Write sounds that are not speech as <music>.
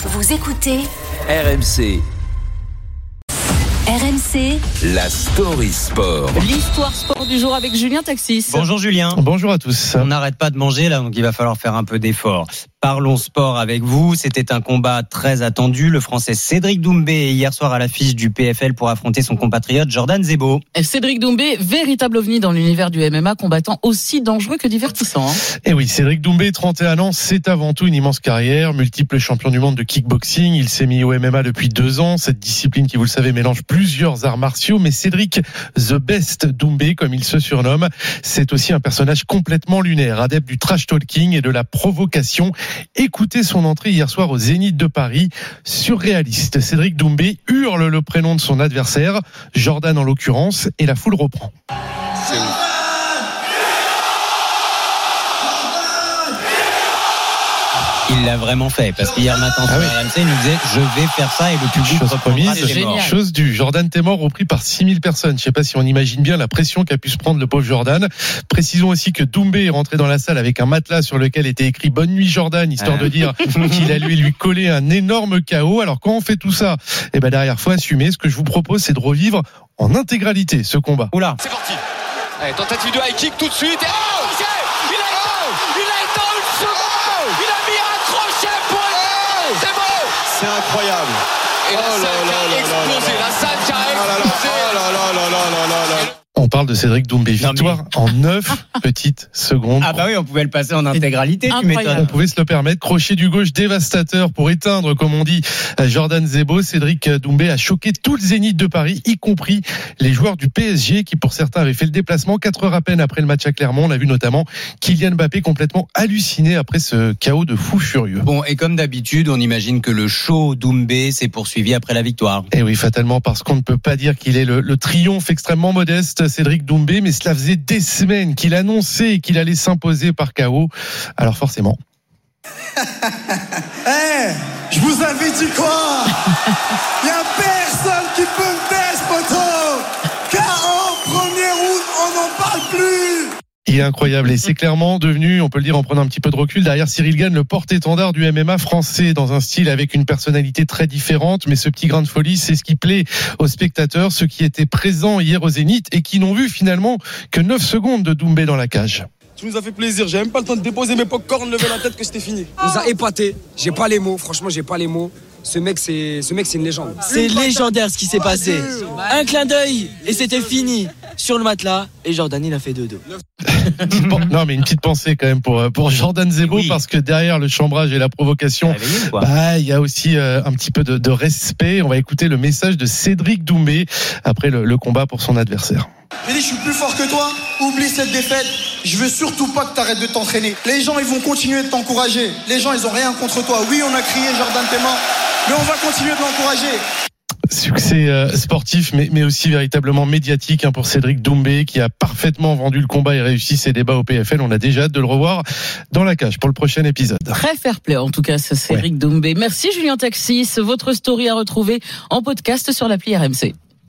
Vous écoutez RMC, RMC la story sport. L'histoire sport du jour avec Julien Taxis. Bonjour Julien. Bonjour à tous. On n'arrête pas de manger là, donc il va falloir faire un peu d'effort. Parlons sport avec vous. C'était un combat très attendu. Le Français Cédric Doumbé est hier soir à l'affiche du PFL pour affronter son compatriote Jordan Zebo. Cédric Doumbé, véritable ovni dans l'univers du MMA, combattant aussi dangereux que divertissant. hein. Et oui, Cédric Doumbé, 31 ans, c'est avant tout une immense carrière, multiple champion du monde de kickboxing. Il s'est mis au MMA depuis deux ans. Cette discipline qui, vous le savez, mélange plusieurs arts martiaux. Mais Cédric The Best Doumbé, comme il se surnomme, c'est aussi un personnage complètement lunaire, adepte du trash talking et de la provocation. Écoutez son entrée hier soir au Zénith de Paris. Surréaliste. Cédric Doumbé hurle le prénom de son adversaire, Jordan en l'occurrence, et la foule reprend. Il l'a vraiment fait parce qu'hier matin sur Ah oui. RMC, il nous disait je vais faire ça et le public Chose reprendra chose due. Jordan Temor repris par 6000 personnes. Je sais pas si on imagine bien la pression qu'a pu se prendre le pauvre Jordan. Précisons aussi que Doumbé est rentré dans la salle avec un matelas sur lequel était écrit Bonne nuit Jordan, histoire Ah. de dire <laughs> qu'il allait lui coller un énorme chaos. Alors quand on fait tout ça, eh ben derrière faut assumer. Ce que je vous propose, c'est de revivre en intégralité ce combat. Oula. C'est parti. Allez, tentative de high kick tout de suite. Et oh, c'est- il a éteint, il a éteint une seconde. Il a mis un crochet pour le- C'est bon. C'est incroyable. Et la Oh là salle qui là a là explosé. là là. La On parle de Cédric Doumbé. Mais- Victoire en 9 <laughs> petites secondes. Ah bah oui, on pouvait le passer en intégralité, tu. On pouvait se le permettre. Crochet du gauche dévastateur pour éteindre, comme on dit, Jordan Zebo. Cédric Doumbé a choqué tout le zénith de Paris, y compris les joueurs du PSG qui, pour certains, avaient fait le déplacement. Quatre heures à peine après le match à Clermont, on a vu notamment Kylian Mbappé complètement halluciné après ce chaos de fou furieux. Bon, et comme d'habitude, on imagine que le show Doumbé s'est poursuivi après la victoire. Et oui, fatalement, parce qu'on ne peut pas dire qu'il est le, le triomphe extrêmement modeste, Cédric Doumbé, mais cela faisait des semaines qu'il annonçait qu'il allait s'imposer par chaos. Alors forcément. <laughs> Eh, je vous avais dit quoi? <laughs> Y a incroyable. Et c'est mm. clairement devenu, on peut le dire en prenant un petit peu de recul, derrière Cyril Gann, le porte-étendard du MMA français, dans un style avec une personnalité très différente. Mais ce petit grain de folie, c'est ce qui plaît aux spectateurs, ceux qui étaient présents hier au Zénith et qui n'ont vu finalement que 9 secondes de Doumbé dans la cage. Tu nous as fait plaisir. J'ai même pas le temps de déposer mes popcorn, lever la tête que c'était fini. On nous a ah. épaté. J'ai pas les mots. Franchement, j'ai pas les mots. Ce mec, c'est ce mec, c'est une légende. C'est légendaire ce qui s'est oh, passé. Un clin d'œil et c'était fini sur le matelas. Et Jordan, il a fait 2-2. <laughs> non, mais une petite pensée quand même pour, euh, pour Jordan Zebo, parce que derrière le chambrage et la provocation, bah, il y a aussi euh, un petit peu de, respect. On va écouter le message de Cédric Doumbé après le, combat pour son adversaire. Je suis plus fort que toi, oublie cette défaite. Je veux surtout pas que tu arrêtes de t'entraîner. Les gens, ils vont continuer de t'encourager. Les gens, ils ont rien contre toi. Oui, on a crié Jordan Téman, mais on va continuer de l'encourager. Succès euh, sportif, mais, mais aussi véritablement médiatique hein, pour Cédric Doumbé, qui a parfaitement vendu le combat et réussi ses débats au PFL. On a déjà hâte de le revoir dans la cage pour le prochain épisode. Très fair play, en tout cas, ce Cédric Doumbé. Merci Julien Taxis. Votre story à retrouver en podcast sur l'appli RMC.